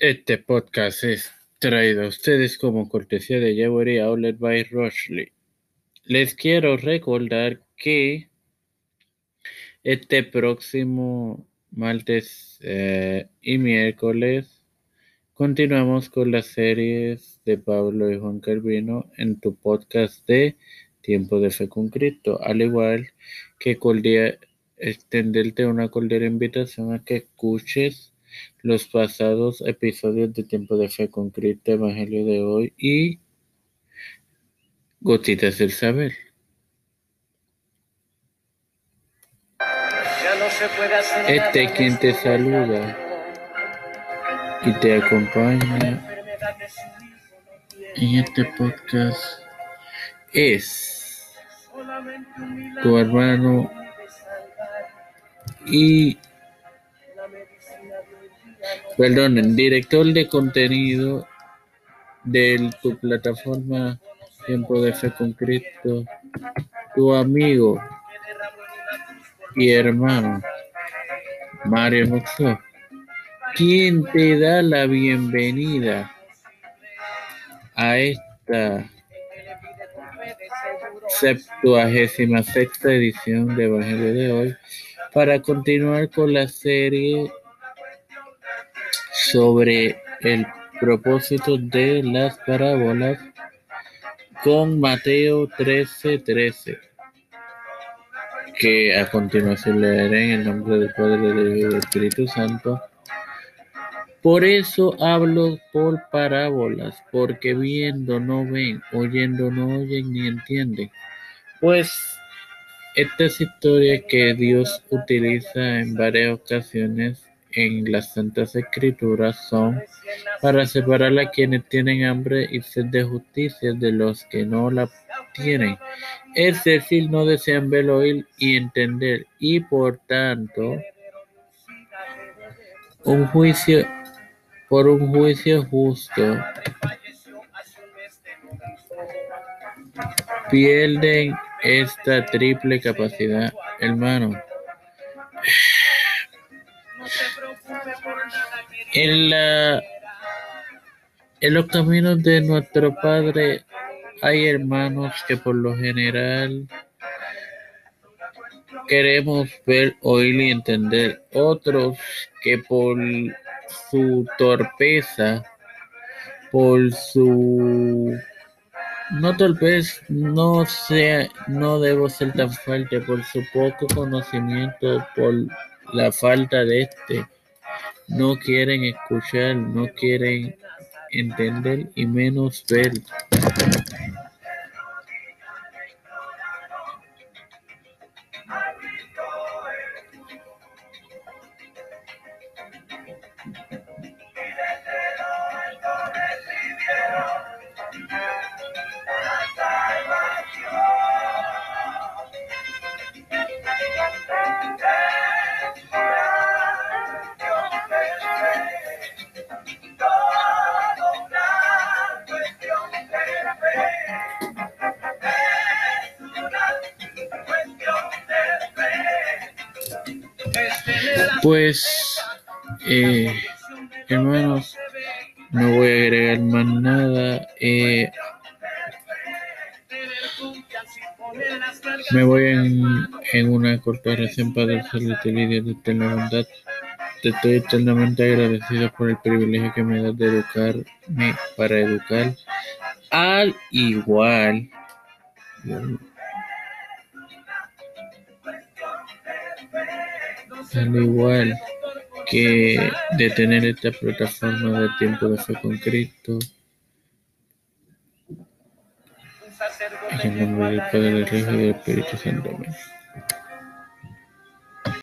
Este podcast es traído a ustedes como cortesía de Jewelry Outlet by Rochley. Les quiero recordar que este próximo martes eh, y miércoles continuamos con las series de Pablo y Juan Calvino en tu podcast de Tiempo de Fe con Cristo, al igual que extenderte una cordial invitación a que escuches los pasados episodios de Tiempo de Fe con Cristo, Evangelio de hoy y Gotitas del Saber. Este quien te saluda y te acompaña en este podcast es tu hermano y perdón, director de contenido de tu plataforma Tiempo de Fe con Cristo, tu amigo y hermano Mario Moxó, quien te da la bienvenida a esta septuagésima sexta edición de Evangelio de hoy para continuar con la serie sobre el propósito de las parábolas con Mateo 13:13, 13, que a continuación leeré en el nombre del Padre, del y del Espíritu Santo. Por eso hablo por parábolas, porque viendo no ven, oyendo no oyen ni entienden. Pues estas historias que Dios utiliza en varias ocasiones en las Santas Escrituras son para separar a quienes tienen hambre y sed de justicia de los que no la tienen. Es decir, no desean ver, oír y entender, y por tanto, un juicio por un juicio justo pierden esta triple capacidad, hermano. En, la, en los caminos de nuestro Padre hay hermanos que por lo general queremos ver, oír y entender. Otros que por su torpeza, por su no torpeza, no sea, no debo ser tan fuerte, por su poco conocimiento, por la falta de este no quieren escuchar, no quieren entender y menos ver. Pues, eh, hermanos, no voy a agregar más nada. Eh, me voy en, una corta oración para saludarte líder de eterna bondad. Te estoy eternamente agradecido por el privilegio que me das de educarme para educar al igual. Al igual que de tener esta plataforma de tiempo de fe con Cristo. En el nombre del Padre, del Hijo y del Espíritu Santo. Amén.